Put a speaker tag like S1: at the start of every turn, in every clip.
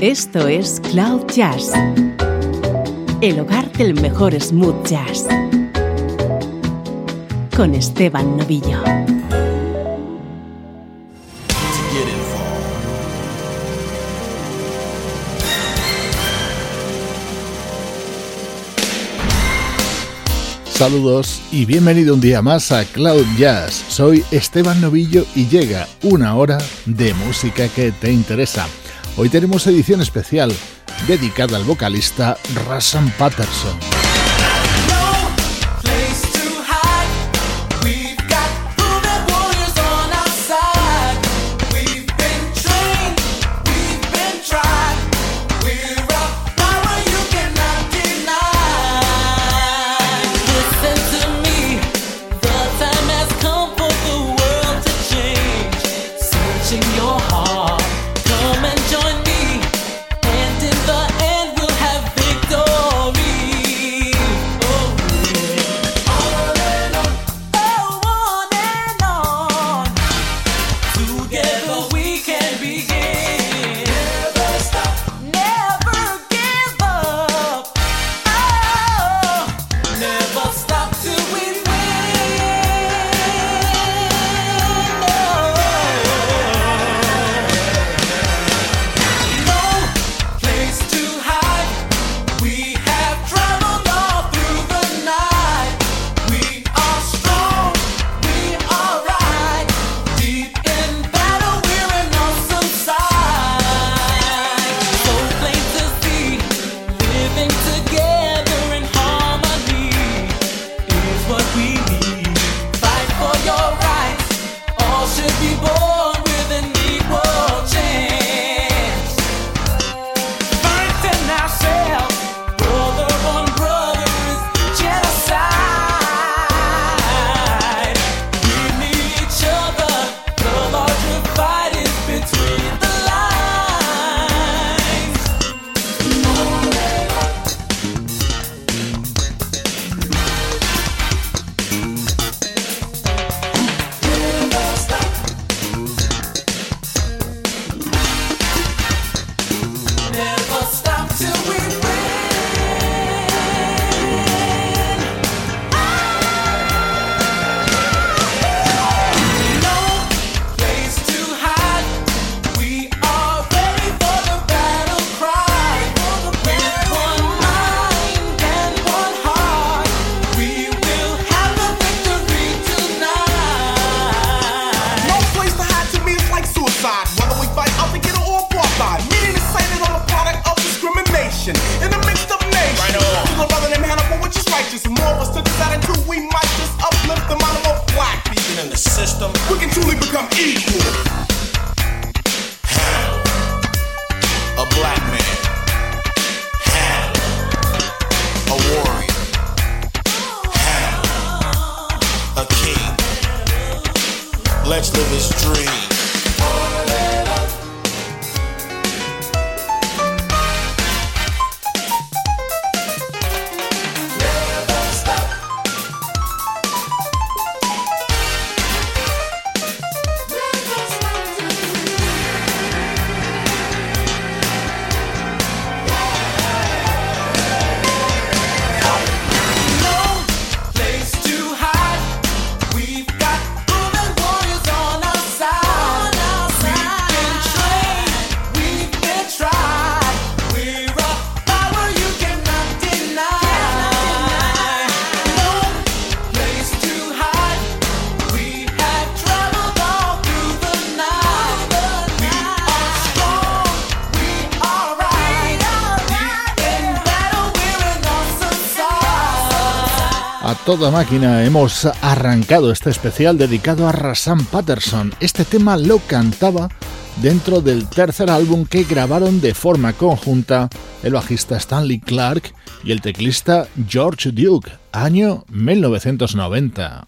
S1: Esto es Cloud Jazz, el hogar del mejor smooth jazz, con Esteban Novillo.
S2: Saludos y bienvenido un día más a Cloud Jazz. Soy Esteban Novillo y llega una hora de música que te interesa. Hoy tenemos edición especial dedicada al vocalista Russell Patterson. Toda máquina hemos arrancado este especial dedicado a Rasan Patterson. Este tema lo cantaba dentro del tercer álbum que grabaron de forma conjunta el bajista Stanley Clark y el teclista George Duke, año 1990.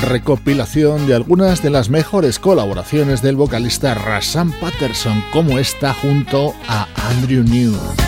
S2: recopilación de algunas de las mejores colaboraciones del vocalista Rasan Patterson, como esta junto a Andrew New.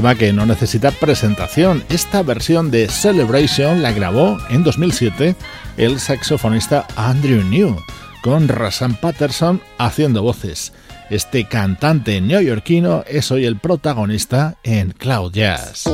S2: Tema que no necesita presentación. Esta versión de Celebration la grabó en 2007 el saxofonista Andrew New, con Rasan Patterson haciendo voces. Este cantante neoyorquino es hoy el protagonista en Cloud Jazz.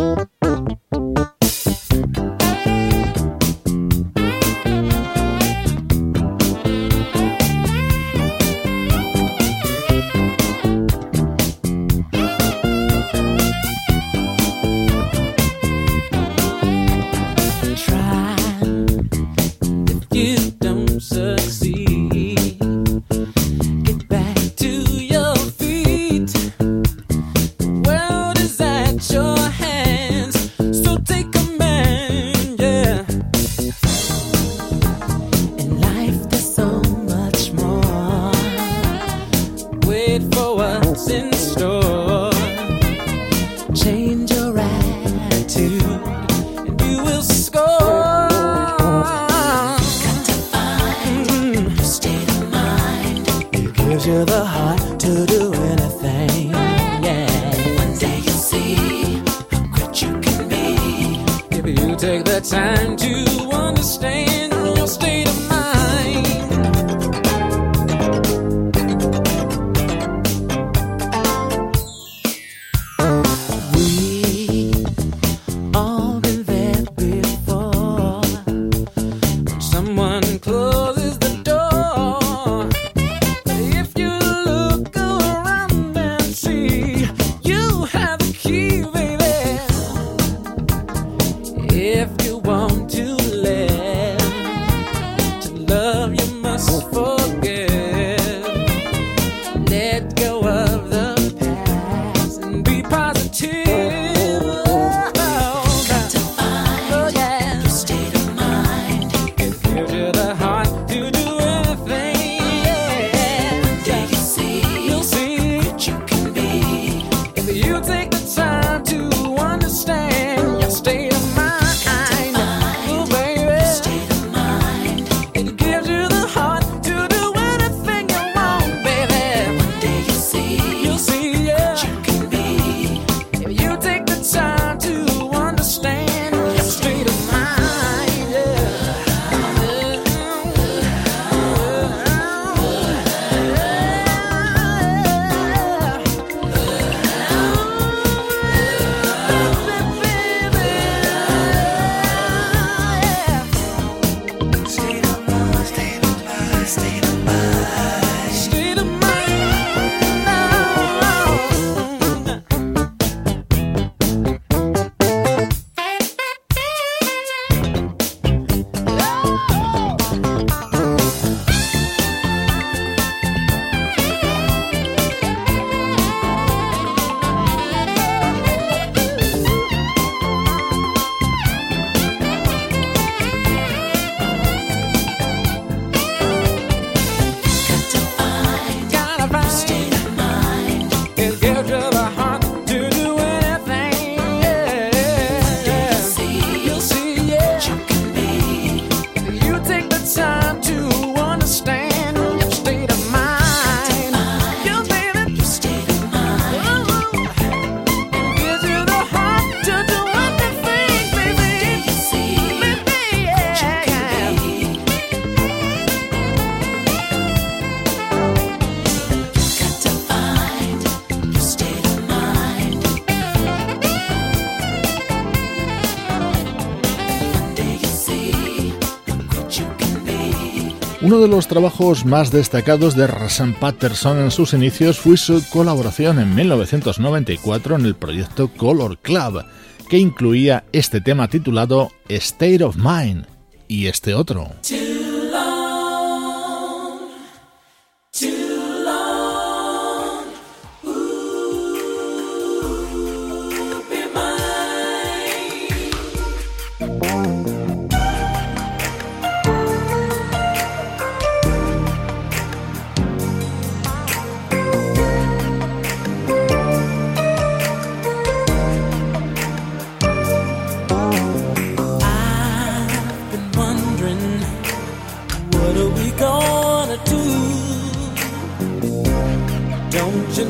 S2: Uno de los trabajos más destacados de Rasan Patterson en sus inicios fue su colaboración en 1994 en el proyecto Color Club, que incluía este tema titulado State of Mind y este otro.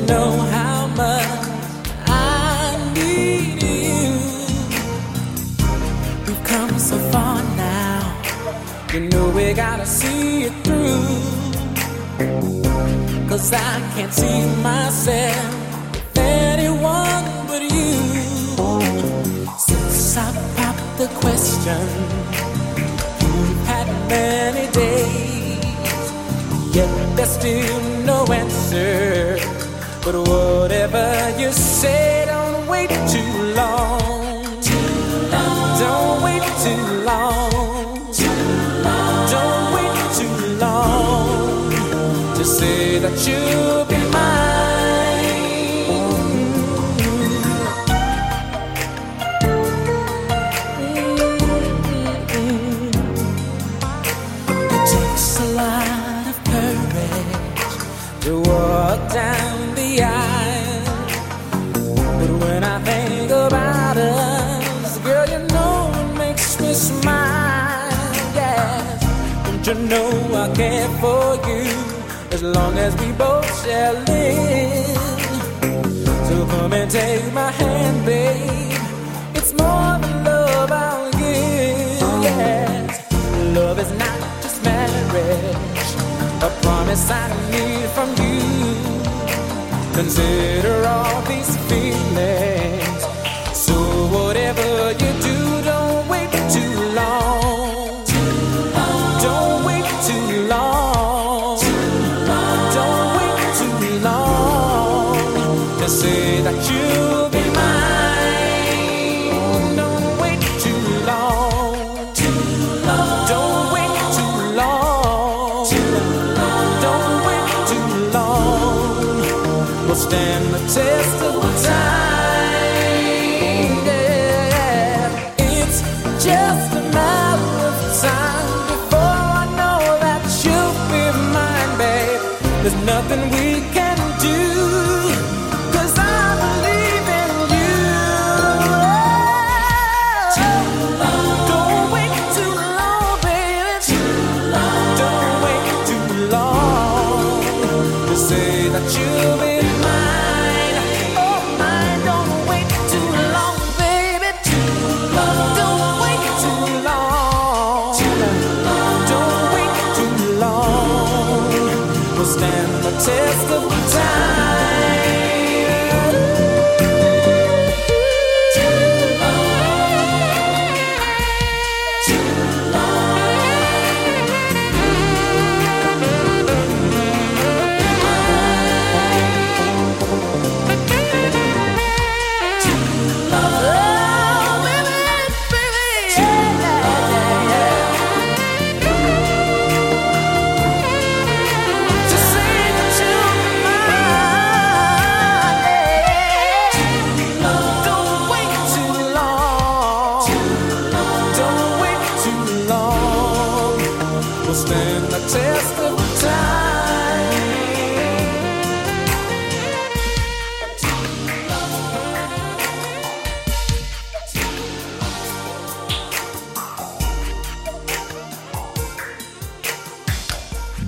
S2: know how much I need you. We've come so far now. You know we gotta see it through. Cause I can't see myself anyone but you. Since I popped the question, you've had many yet there's still no answer. But whatever you say, don't wait too long. test of time.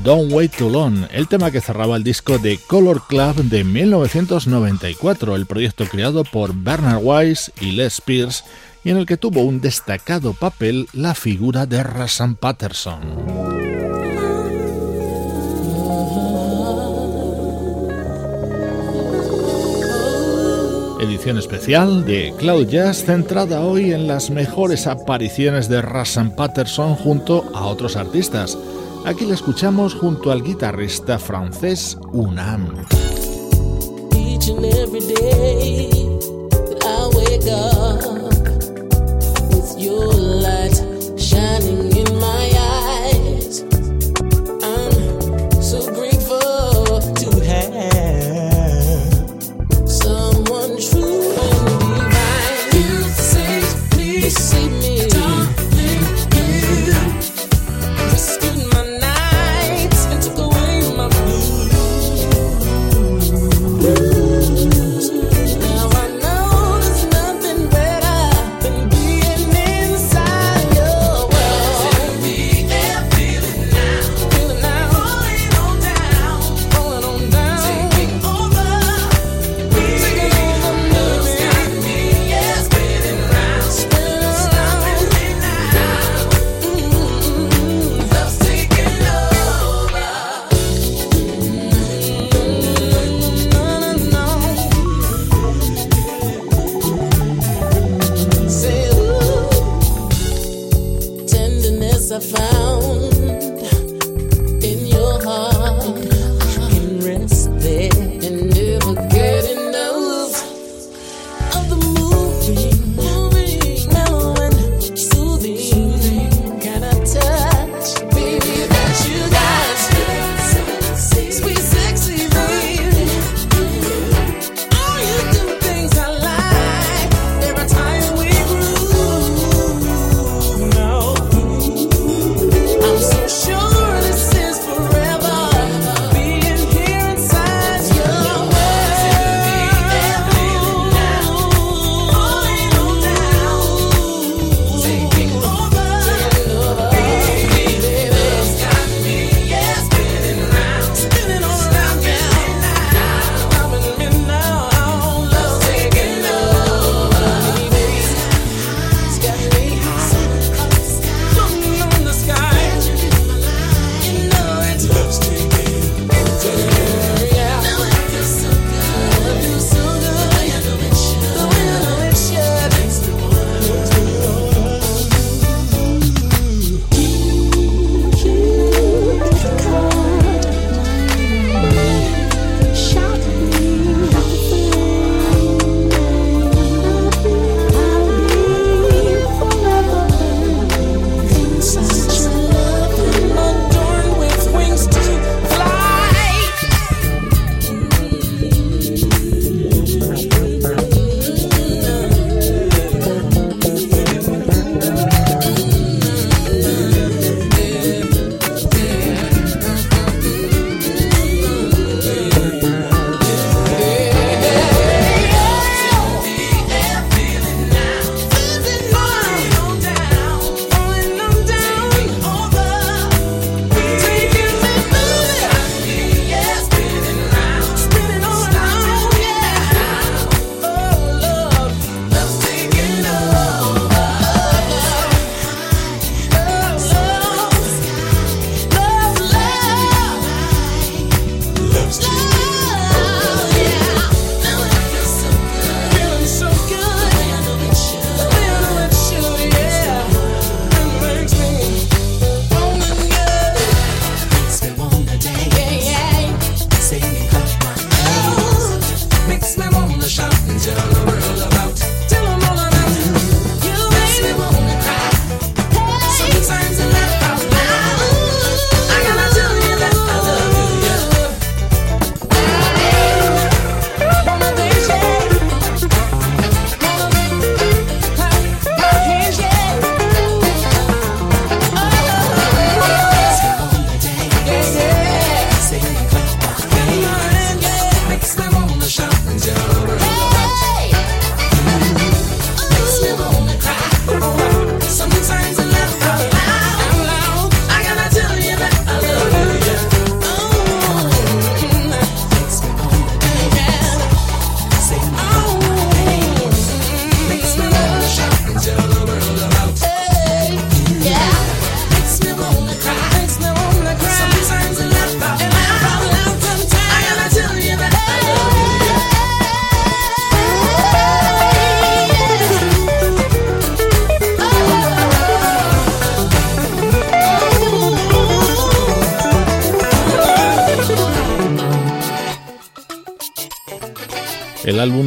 S2: Don't Wait Too Long,
S3: el tema que cerraba el disco de Color Club de 1994, el proyecto creado por Bernard Wise y Les Pierce, y en el que tuvo un destacado papel la figura de Rasan Patterson. edición especial de Cloud Jazz centrada hoy en las mejores apariciones de Rassan Patterson junto a otros artistas. Aquí la escuchamos junto al guitarrista francés Unam.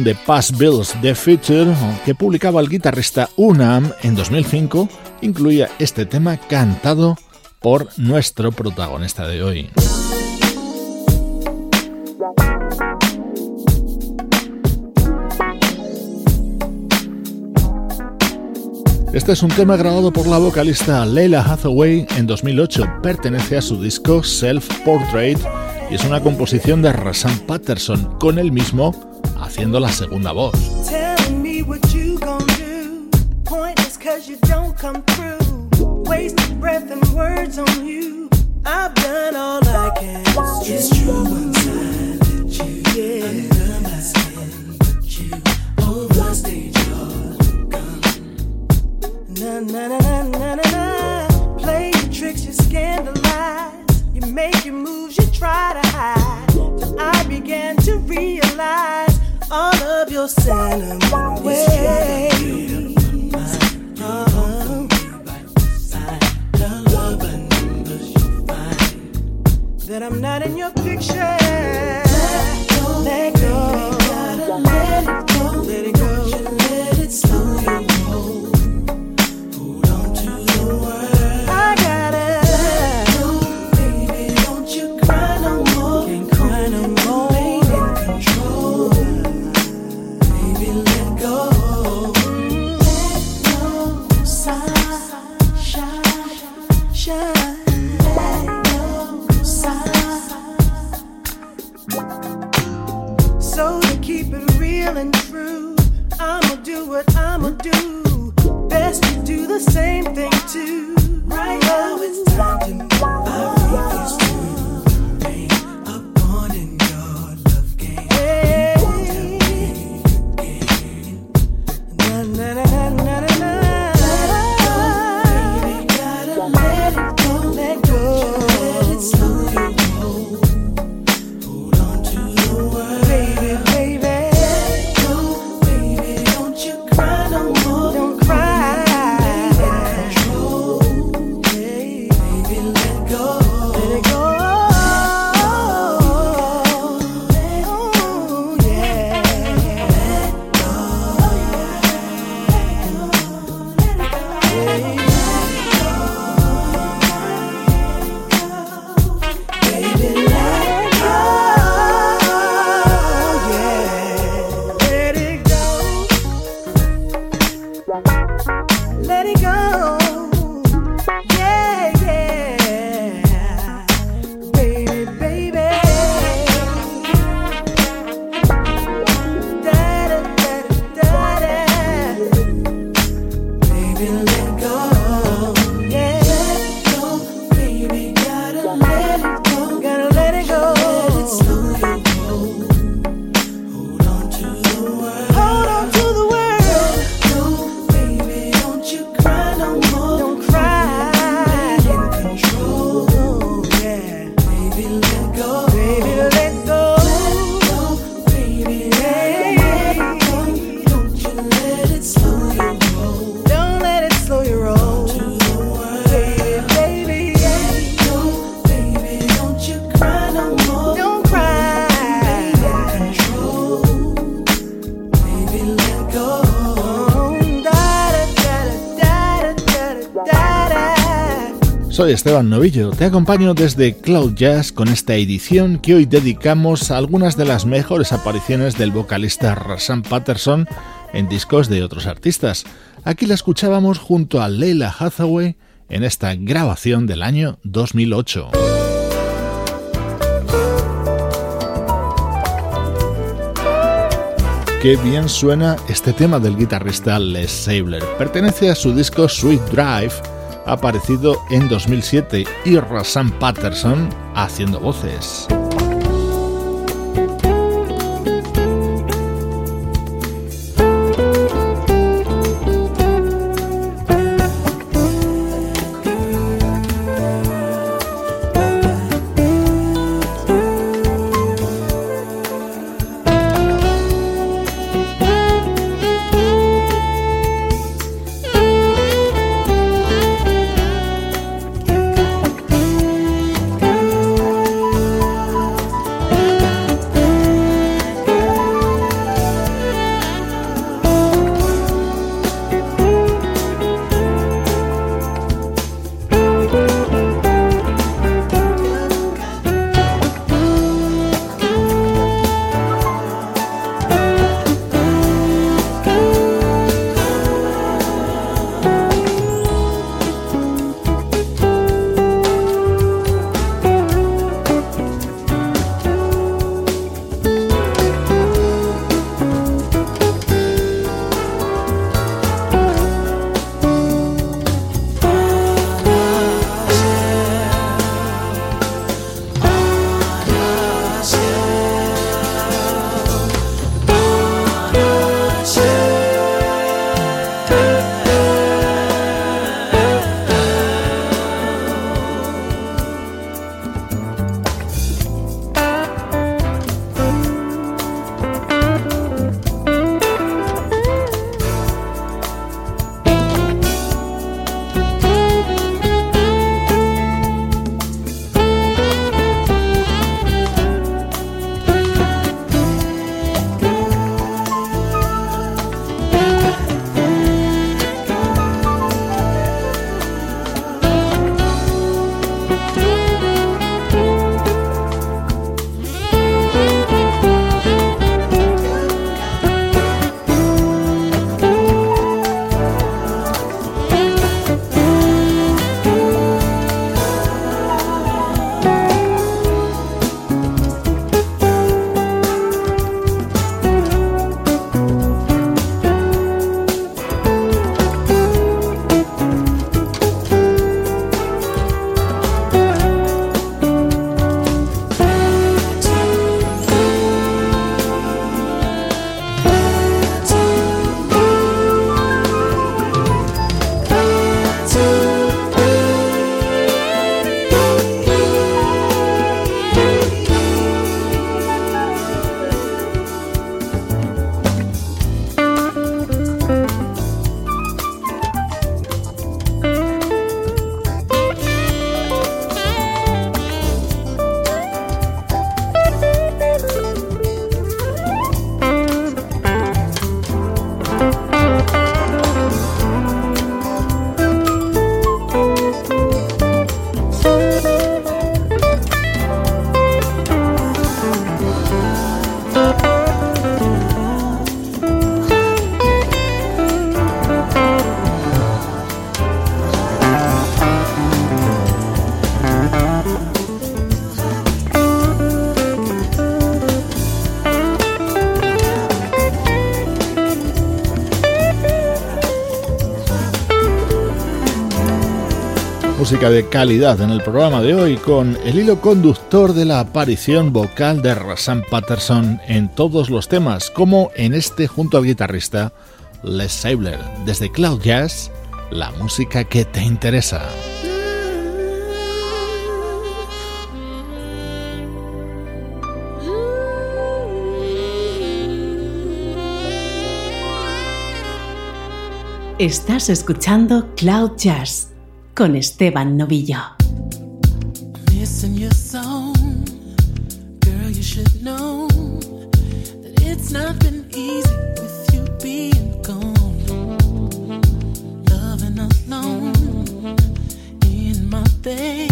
S4: Álbum de Past Bills The Future que publicaba el guitarrista Unam en 2005 incluía este tema cantado por nuestro protagonista de hoy. Este es un tema grabado por la vocalista Leila Hathaway en 2008. Pertenece a su disco Self Portrait y es una composición de Rasan Patterson con él mismo haciendo la segunda voz. na na na na na na na. Play your tricks, you scandalize. You make your moves, you try to hide. Till I began to realize all of your sentiment ways. That I'm not in your picture. Let go, let go. Esteban Novillo, te acompaño desde Cloud Jazz con esta edición que hoy dedicamos a algunas de las mejores apariciones del vocalista Rasan Patterson en discos de otros artistas. Aquí la escuchábamos junto a Leila Hathaway en esta grabación del año 2008. Qué bien suena este tema del guitarrista Les Sabler. Pertenece a su disco Sweet Drive aparecido en 2007 y Rasan Patterson haciendo voces.
S3: de calidad en el programa de hoy con el hilo conductor de la aparición vocal de Rasan Patterson en todos los temas, como en este junto al guitarrista Les Sabler. Desde Cloud Jazz, la música que te interesa.
S2: Estás escuchando Cloud Jazz con Esteban Novillo. Day.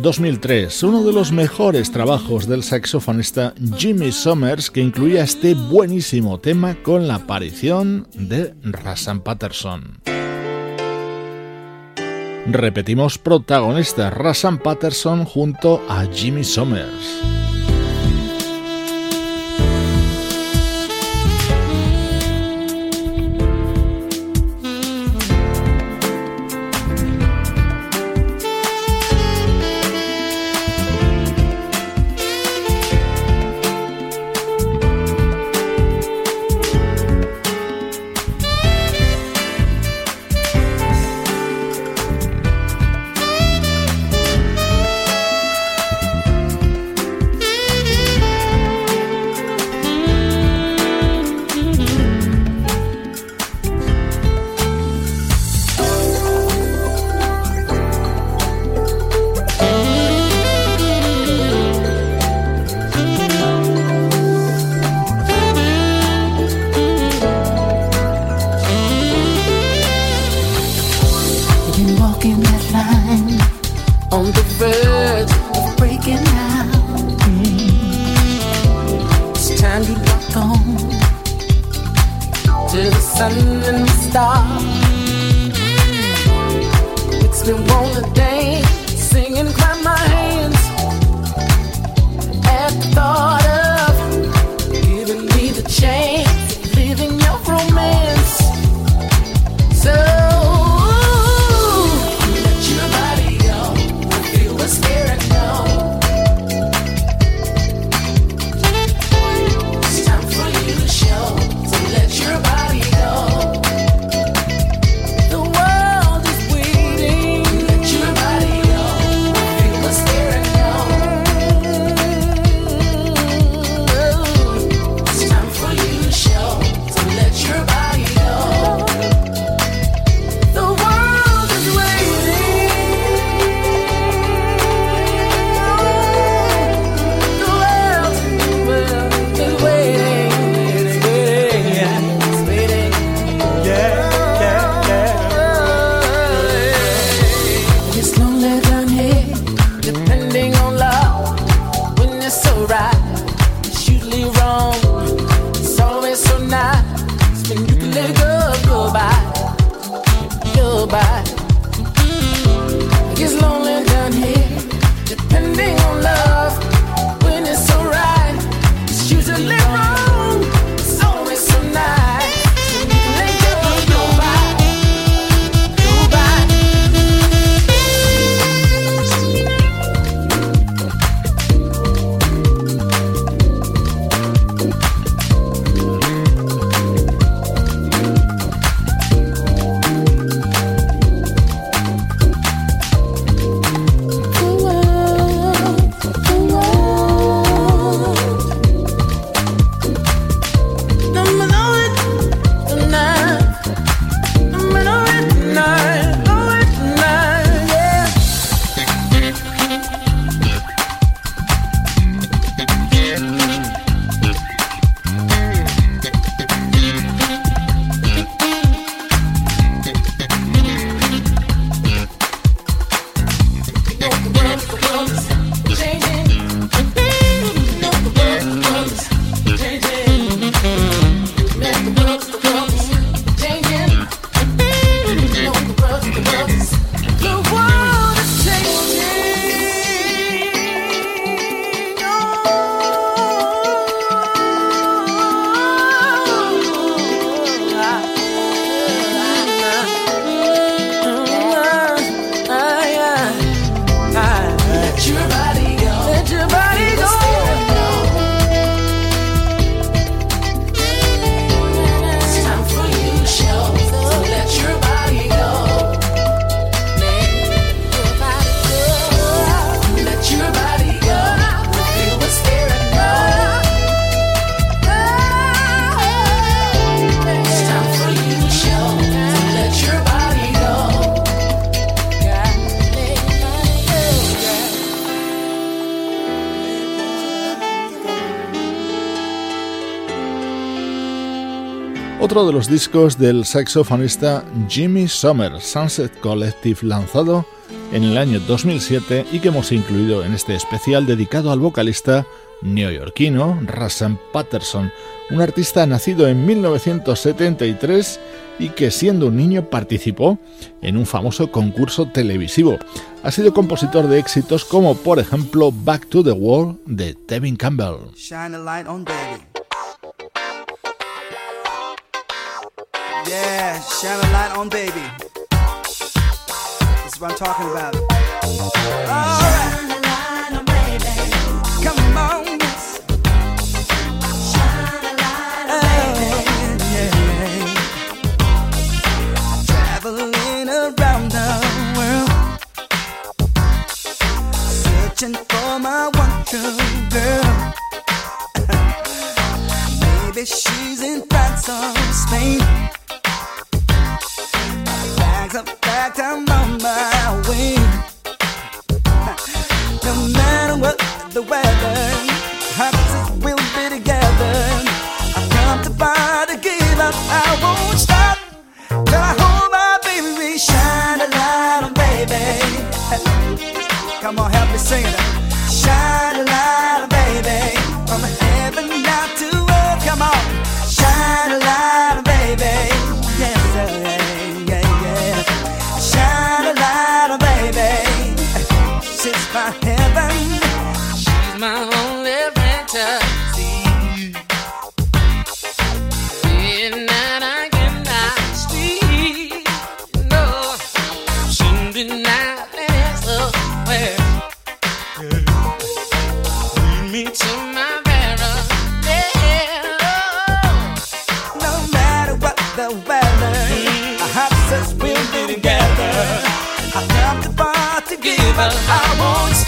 S2: 2003, uno de los mejores trabajos del saxofonista Jimmy Summers que incluía este buenísimo tema con la aparición de Rassan Patterson. Repetimos protagonista Rassan Patterson junto a Jimmy Summers. sun and the stars. Makes me wanna dance, sing and clap my hands at the thought. Los discos del saxofonista Jimmy Sommer, Sunset Collective, lanzado en el año 2007 y que hemos incluido en este especial dedicado al vocalista neoyorquino Rassan Patterson, un artista nacido en 1973 y que siendo un niño participó en un famoso concurso televisivo. Ha sido compositor de éxitos como por ejemplo Back to the World de Tevin Campbell.
S5: Yeah, shine a light on baby. That's what I'm talking about. All right. Shine a light on baby. Come on. Shine a light on oh, Traveling around the world, searching for my one true girl. Maybe she's in France or Spain. Packed, I'm on my way. No matter what the weather, hearts will be together. I've come to find to give up, I won't stop till I hold my baby. Shine a light on, baby. Come on, help me sing it. She's my heaven.
S6: She's my only fantasy. I cannot sleep. No, soon tonight is aware. Lead me to my.
S5: No matter what the weather, mm-hmm. our will be together. I won't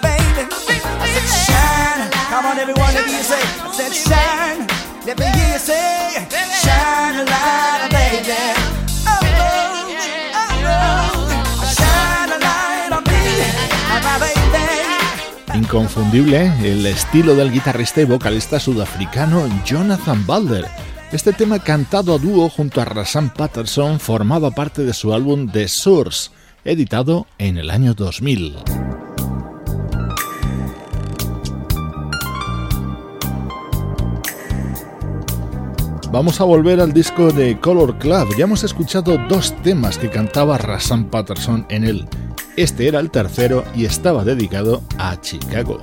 S5: baby. Come on, everyone, let me say.
S2: Inconfundible el estilo del guitarrista y vocalista sudafricano Jonathan Balder. Este tema cantado a dúo junto a Rassan Patterson formaba parte de su álbum The Source, editado en el año 2000. Vamos a volver al disco de Color Club. Ya hemos escuchado dos temas que cantaba Rassan Patterson en él. Este era el tercero y estaba dedicado a Chicago.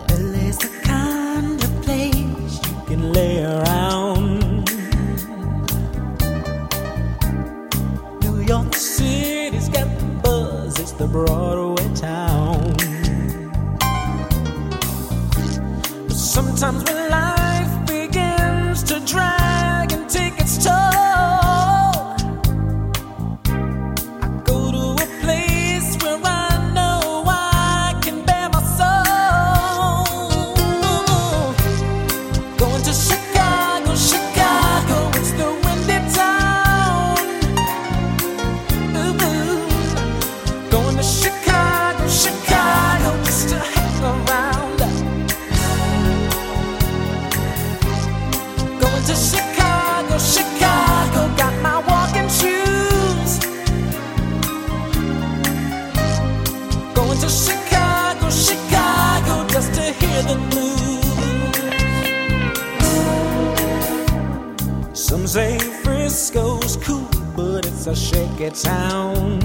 S3: Some say Frisco's cool, but it's a
S2: shaky town.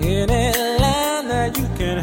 S2: In Atlanta, you can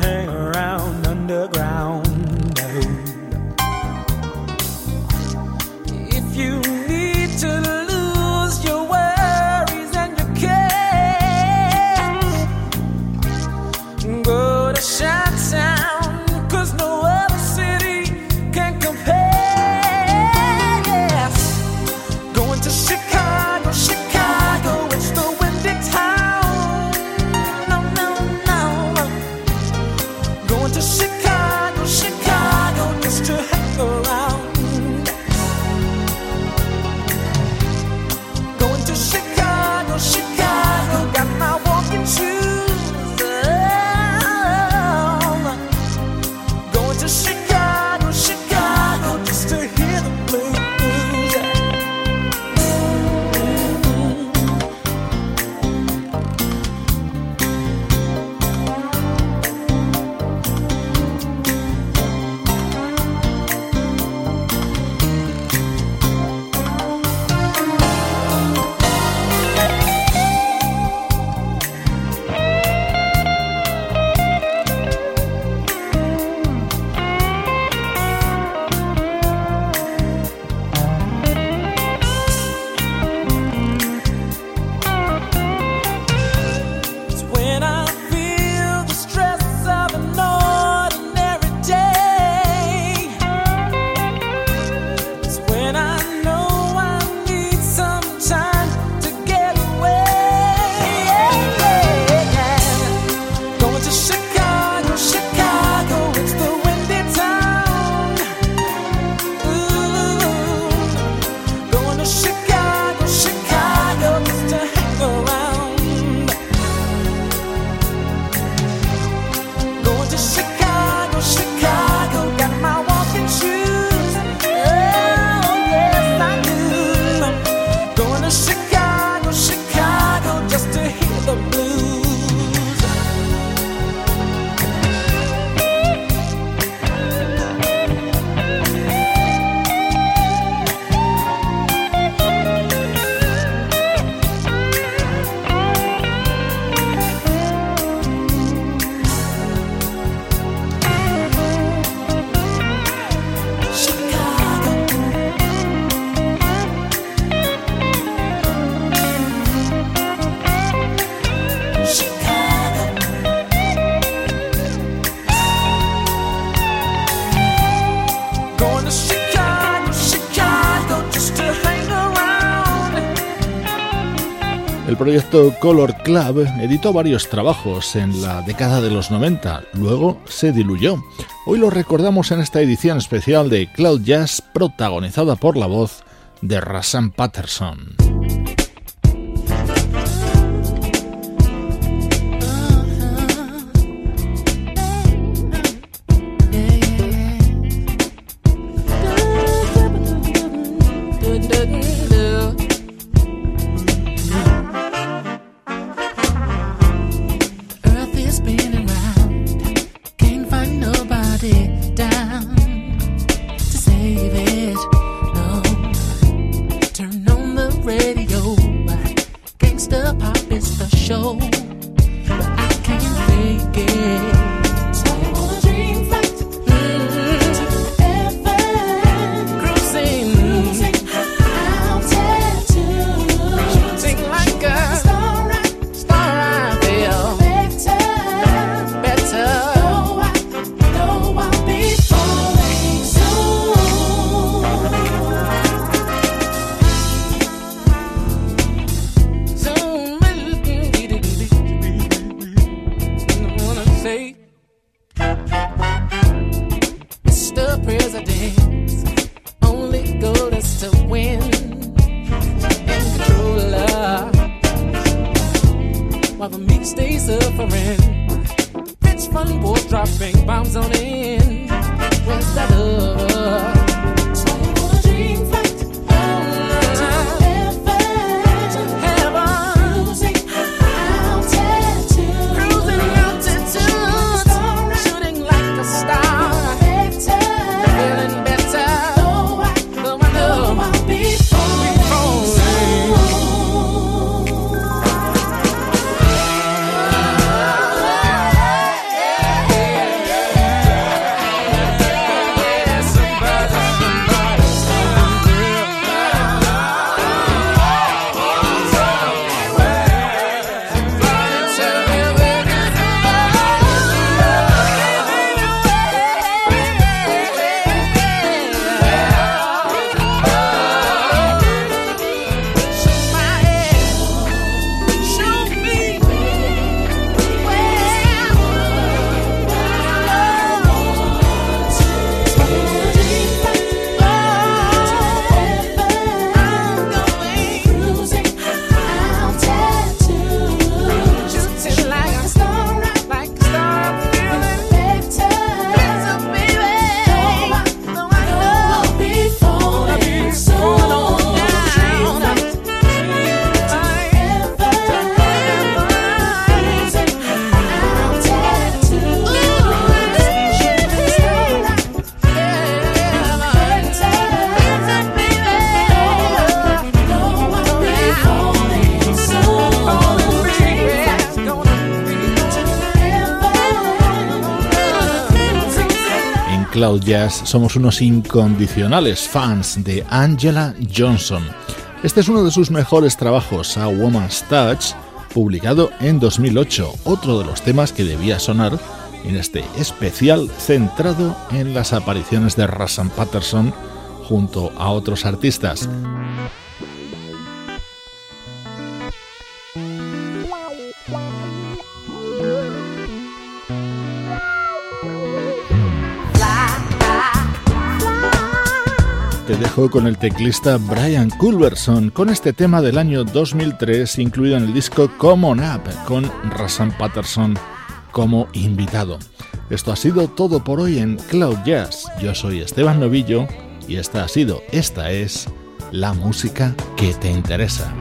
S3: proyecto Color Club editó varios trabajos en la década de los 90, luego se diluyó. Hoy lo recordamos en esta edición especial de Cloud Jazz protagonizada por la voz de Rasan Patterson.
S2: Jazz somos unos incondicionales fans de Angela Johnson. Este es uno de sus mejores trabajos, A Woman's Touch, publicado en 2008, otro de los temas que debía sonar en este especial centrado en las apariciones de Rassan Patterson junto a otros artistas. Con el teclista Brian Culberson con este tema del año 2003 incluido en el disco Come On Up con Rassan Patterson como invitado. Esto ha sido todo por hoy en Cloud Jazz. Yo soy Esteban Novillo y esta ha sido, esta es la música que te interesa.